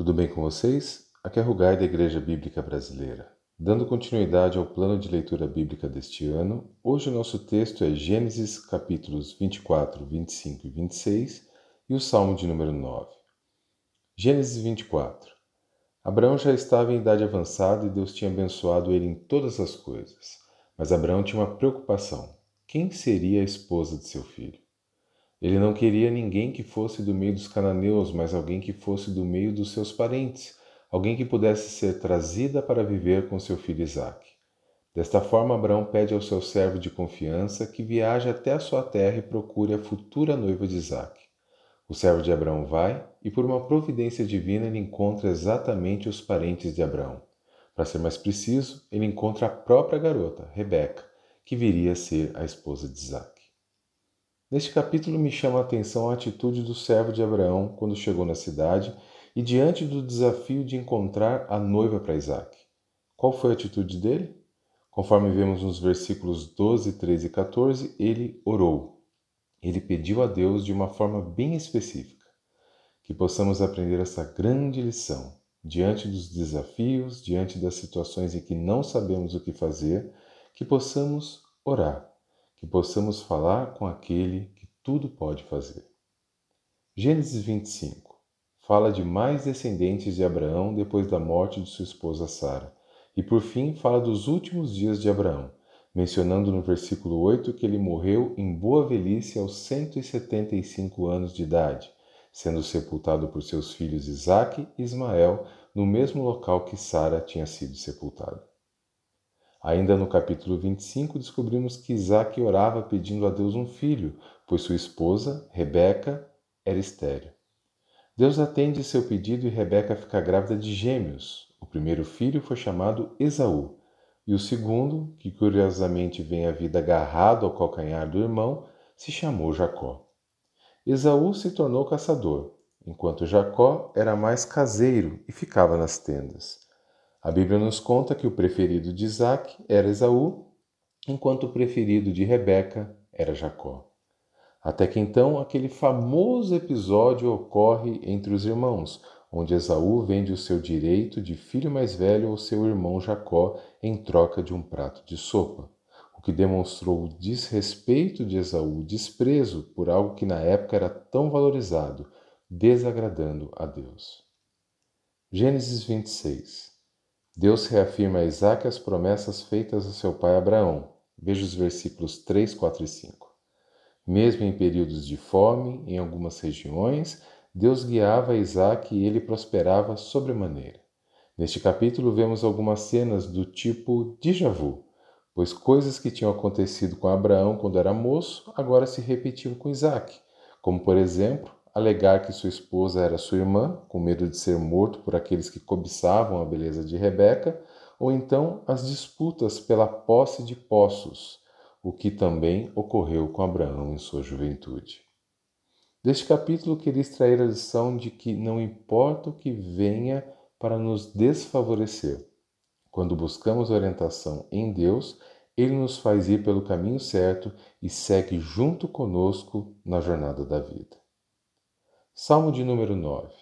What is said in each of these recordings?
Tudo bem com vocês? Aqui é Rugai da Igreja Bíblica Brasileira. Dando continuidade ao plano de leitura bíblica deste ano, hoje o nosso texto é Gênesis capítulos 24, 25 e 26 e o Salmo de número 9. Gênesis 24. Abraão já estava em idade avançada e Deus tinha abençoado ele em todas as coisas. Mas Abraão tinha uma preocupação: quem seria a esposa de seu filho? Ele não queria ninguém que fosse do meio dos cananeus, mas alguém que fosse do meio dos seus parentes, alguém que pudesse ser trazida para viver com seu filho Isaque. Desta forma, Abraão pede ao seu servo de confiança que viaje até a sua terra e procure a futura noiva de Isaque. O servo de Abraão vai e, por uma providência divina, ele encontra exatamente os parentes de Abraão. Para ser mais preciso, ele encontra a própria garota, Rebeca, que viria a ser a esposa de Isaque. Neste capítulo me chama a atenção a atitude do servo de Abraão quando chegou na cidade e diante do desafio de encontrar a noiva para Isaac. Qual foi a atitude dele? Conforme vemos nos versículos 12, 13 e 14, ele orou. Ele pediu a Deus de uma forma bem específica. Que possamos aprender essa grande lição diante dos desafios, diante das situações em que não sabemos o que fazer, que possamos orar que possamos falar com aquele que tudo pode fazer. Gênesis 25 fala de mais descendentes de Abraão depois da morte de sua esposa Sara, e por fim fala dos últimos dias de Abraão, mencionando no versículo 8 que ele morreu em boa velhice aos 175 anos de idade, sendo sepultado por seus filhos Isaque e Ismael no mesmo local que Sara tinha sido sepultada. Ainda no capítulo 25, descobrimos que Isaac orava pedindo a Deus um filho, pois sua esposa, Rebeca, era estéril. Deus atende seu pedido e Rebeca fica grávida de gêmeos. O primeiro filho foi chamado Esaú, e o segundo, que curiosamente vem à vida agarrado ao calcanhar do irmão, se chamou Jacó. Esaú se tornou caçador, enquanto Jacó era mais caseiro e ficava nas tendas. A Bíblia nos conta que o preferido de Isaac era Esaú, enquanto o preferido de Rebeca era Jacó. Até que então aquele famoso episódio ocorre entre os irmãos, onde Esaú vende o seu direito de filho mais velho ao seu irmão Jacó em troca de um prato de sopa, o que demonstrou o desrespeito de Esaú, desprezo por algo que na época era tão valorizado, desagradando a Deus. Gênesis 26 Deus reafirma a Isaac as promessas feitas a seu pai Abraão. Veja os versículos 3, 4 e 5. Mesmo em períodos de fome, em algumas regiões, Deus guiava Isaac e ele prosperava sobremaneira. Neste capítulo vemos algumas cenas do tipo déjà vu, pois coisas que tinham acontecido com Abraão quando era moço agora se repetiam com Isaac, como por exemplo alegar que sua esposa era sua irmã, com medo de ser morto por aqueles que cobiçavam a beleza de Rebeca, ou então as disputas pela posse de poços, o que também ocorreu com Abraão em sua juventude. Deste capítulo queria extrair a lição de que não importa o que venha para nos desfavorecer, quando buscamos orientação em Deus, Ele nos faz ir pelo caminho certo e segue junto conosco na jornada da vida. Salmo de número 9.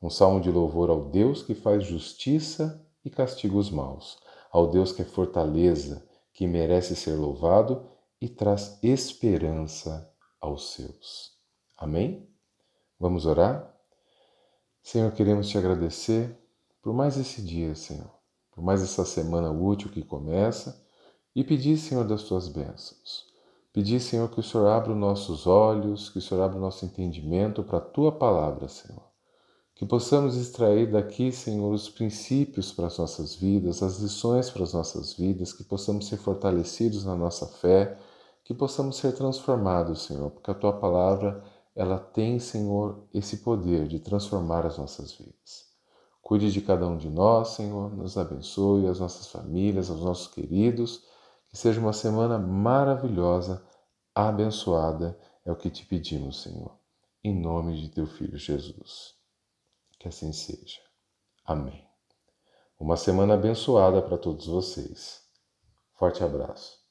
Um salmo de louvor ao Deus que faz justiça e castiga os maus, ao Deus que é fortaleza, que merece ser louvado e traz esperança aos seus. Amém? Vamos orar? Senhor, queremos te agradecer por mais esse dia, Senhor, por mais essa semana útil que começa e pedir, Senhor, das tuas bênçãos. Pedir, Senhor, que o Senhor abra os nossos olhos, que o Senhor abra o nosso entendimento para a tua palavra, Senhor. Que possamos extrair daqui, Senhor, os princípios para as nossas vidas, as lições para as nossas vidas, que possamos ser fortalecidos na nossa fé, que possamos ser transformados, Senhor, porque a tua palavra, ela tem, Senhor, esse poder de transformar as nossas vidas. Cuide de cada um de nós, Senhor, nos abençoe, as nossas famílias, os nossos queridos que seja uma semana maravilhosa, abençoada, é o que te pedimos, Senhor. Em nome de teu Filho Jesus. Que assim seja. Amém. Uma semana abençoada para todos vocês. Forte abraço.